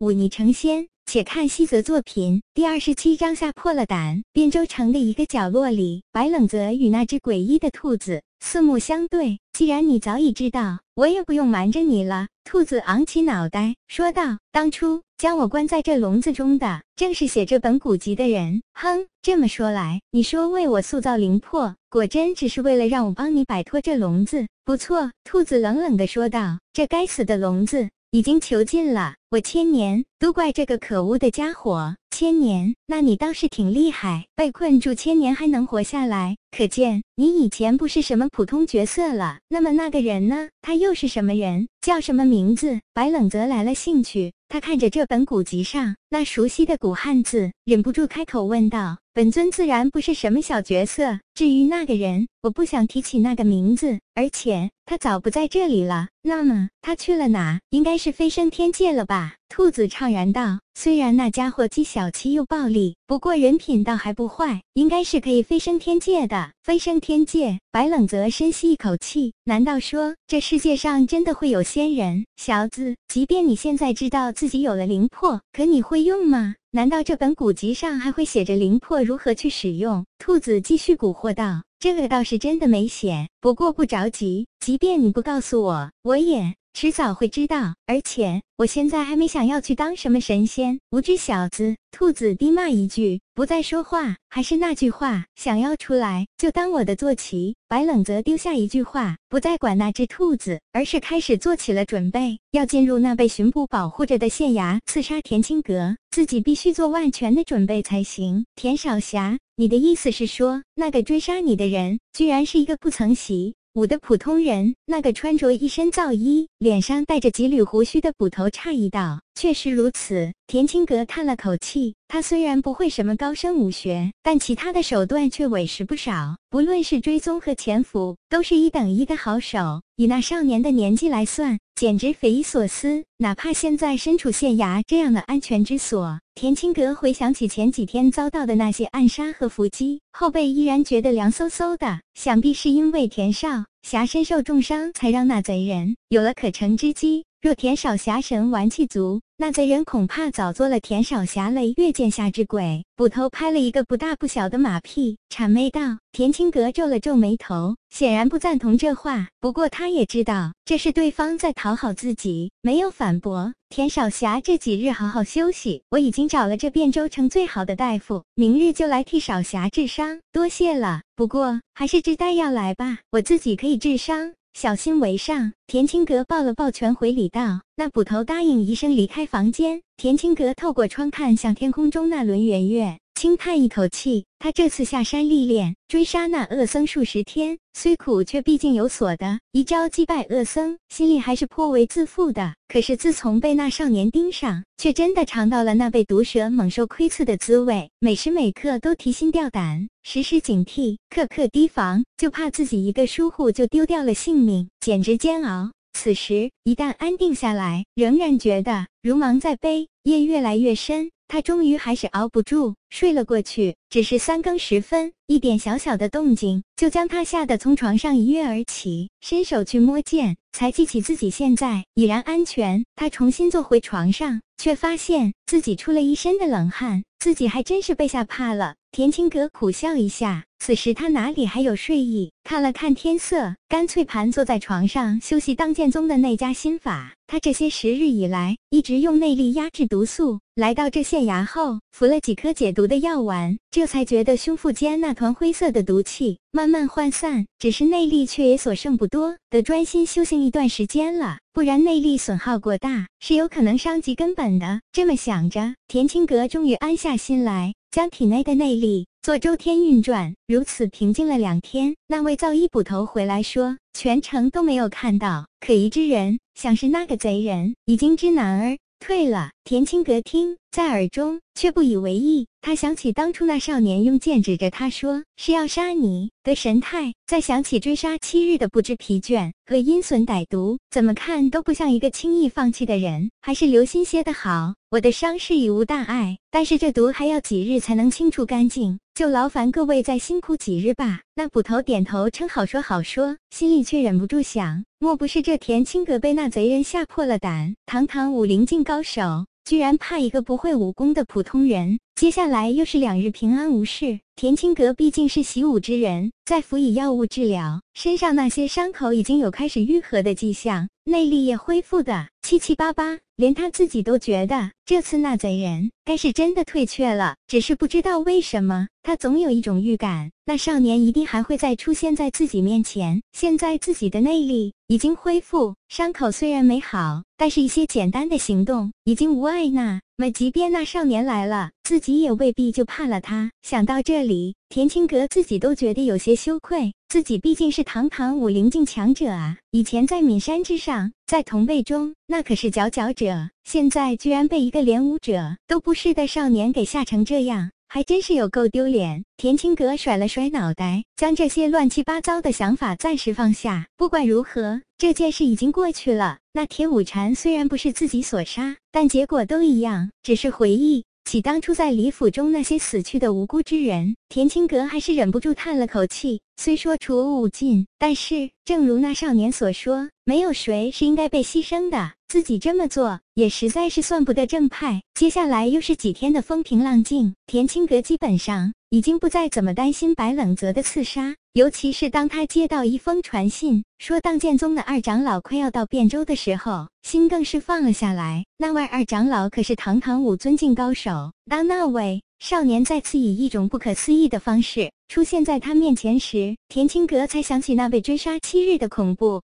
忤逆成仙。且看西泽作品第二十七章吓破了胆。汴州城的一个角落里，白冷泽与那只诡异的兔子四目相对。既然你早已知道，我也不用瞒着你了。兔子昂起脑袋说道：“当初将我关在这笼子中的，正是写这本古籍的人。”哼，这么说来，你说为我塑造灵魄，果真只是为了让我帮你摆脱这笼子？不错，兔子冷冷地说道：“这该死的笼子。”已经囚禁了我千年，都怪这个可恶的家伙。千年，那你倒是挺厉害，被困住千年还能活下来，可见你以前不是什么普通角色了。那么那个人呢？他又是什么人？叫什么名字？白冷泽来了兴趣，他看着这本古籍上那熟悉的古汉字，忍不住开口问道：“本尊自然不是什么小角色，至于那个人，我不想提起那个名字，而且他早不在这里了。那么他去了哪？应该是飞升天界了吧？”兔子怅然道：“虽然那家伙既小气又暴力，不过人品倒还不坏，应该是可以飞升天界的。飞升天界。”白冷泽深吸一口气：“难道说这世界上真的会有仙人？小子，即便你现在知道自己有了灵魄，可你会用吗？难道这本古籍上还会写着灵魄如何去使用？”兔子继续蛊惑道：“这个倒是真的没写，不过不着急，即便你不告诉我，我也……”迟早会知道，而且我现在还没想要去当什么神仙。无知小子！兔子低骂一句，不再说话。还是那句话，想要出来就当我的坐骑。白冷则丢下一句话，不再管那只兔子，而是开始做起了准备，要进入那被巡捕保护着的县衙刺杀田青阁。自己必须做万全的准备才行。田少侠，你的意思是说，那个追杀你的人，居然是一个不曾袭？武的普通人，那个穿着一身皂衣、脸上带着几缕胡须的捕头诧异道：“确实如此。”田青阁叹了口气，他虽然不会什么高深武学，但其他的手段却委实不少。不论是追踪和潜伏，都是一等一的好手。以那少年的年纪来算，简直匪夷所思。哪怕现在身处县衙这样的安全之所，田青阁回想起前几天遭到的那些暗杀和伏击，后背依然觉得凉飕飕的。想必是因为田少侠身受重伤，才让那贼人有了可乘之机。若田少侠神玩气足，那贼人恐怕早做了田少侠类越剑下之鬼。捕头拍了一个不大不小的马屁，谄媚道：“田青阁皱了皱眉头，显然不赞同这话。不过他也知道这是对方在讨好自己，没有反驳。田少侠这几日好好休息，我已经找了这汴州城最好的大夫，明日就来替少侠治伤。多谢了。不过还是知带药来吧，我自己可以治伤。”小心为上。田青阁抱了抱拳，回礼道：“那捕头答应一声，离开房间。”田青阁透过窗看向天空中那轮圆月，轻叹一口气。他这次下山历练，追杀那恶僧数十天，虽苦却毕竟有所的。一招击败恶僧，心里还是颇为自负的。可是自从被那少年盯上，却真的尝到了那被毒蛇猛兽窥伺的滋味，每时每刻都提心吊胆，时时警惕，刻刻提防，就怕自己一个疏忽就丢掉了性命，简直煎熬。此时一旦安定下来，仍然觉得如芒在背，夜越来越深。他终于还是熬不住，睡了过去。只是三更时分，一点小小的动静就将他吓得从床上一跃而起，伸手去摸剑，才记起自己现在已然安全。他重新坐回床上，却发现自己出了一身的冷汗，自己还真是被吓怕了。田青阁苦笑一下，此时他哪里还有睡意？看了看天色，干脆盘坐在床上休息。当剑宗的那家心法，他这些时日以来一直用内力压制毒素。来到这县衙后，服了几颗解毒的药丸，这才觉得胸腹间那团灰色的毒气慢慢涣散。只是内力却也所剩不多，得专心修行一段时间了，不然内力损耗过大，是有可能伤及根本的。这么想着，田青阁终于安下心来。将体内的内力做周天运转，如此平静了两天。那位造衣捕头回来说，全程都没有看到可疑之人，想是那个贼人已经知难而退了。田青阁听在耳中，却不以为意。他想起当初那少年用剑指着他说是要杀你的神态，再想起追杀七日的不知疲倦和阴损歹毒，怎么看都不像一个轻易放弃的人。还是留心些的好。我的伤势已无大碍，但是这毒还要几日才能清除干净，就劳烦各位再辛苦几日吧。那捕头点头称好，说好说，心里却忍不住想：莫不是这田青阁被那贼人吓破了胆？堂堂武林境高手。居然怕一个不会武功的普通人。接下来又是两日平安无事。田青阁毕竟是习武之人，在辅以药物治疗，身上那些伤口已经有开始愈合的迹象，内力也恢复的七七八八，连他自己都觉得这次那贼人该是真的退却了。只是不知道为什么，他总有一种预感，那少年一定还会再出现在自己面前。现在自己的内力已经恢复，伤口虽然没好，但是一些简单的行动已经无碍那。么，即便那少年来了，自己也未必就怕了他。想到这里，田青阁自己都觉得有些羞愧。自己毕竟是堂堂武林境强者啊，以前在岷山之上，在同辈中那可是佼佼者，现在居然被一个连武者都不是的少年给吓成这样。还真是有够丢脸！田青阁甩了甩脑袋，将这些乱七八糟的想法暂时放下。不管如何，这件事已经过去了。那铁五禅虽然不是自己所杀，但结果都一样，只是回忆起当初在李府中那些死去的无辜之人，田青阁还是忍不住叹了口气。虽说除无尽，但是正如那少年所说，没有谁是应该被牺牲的。自己这么做也实在是算不得正派。接下来又是几天的风平浪静，田青阁基本上已经不再怎么担心白冷泽的刺杀。尤其是当他接到一封传信，说当剑宗的二长老快要到汴州的时候，心更是放了下来。那位二长老可是堂堂五尊境高手，当那位少年再次以一种不可思议的方式出现在他面前时，田青阁才想起那被追杀七日的恐怖。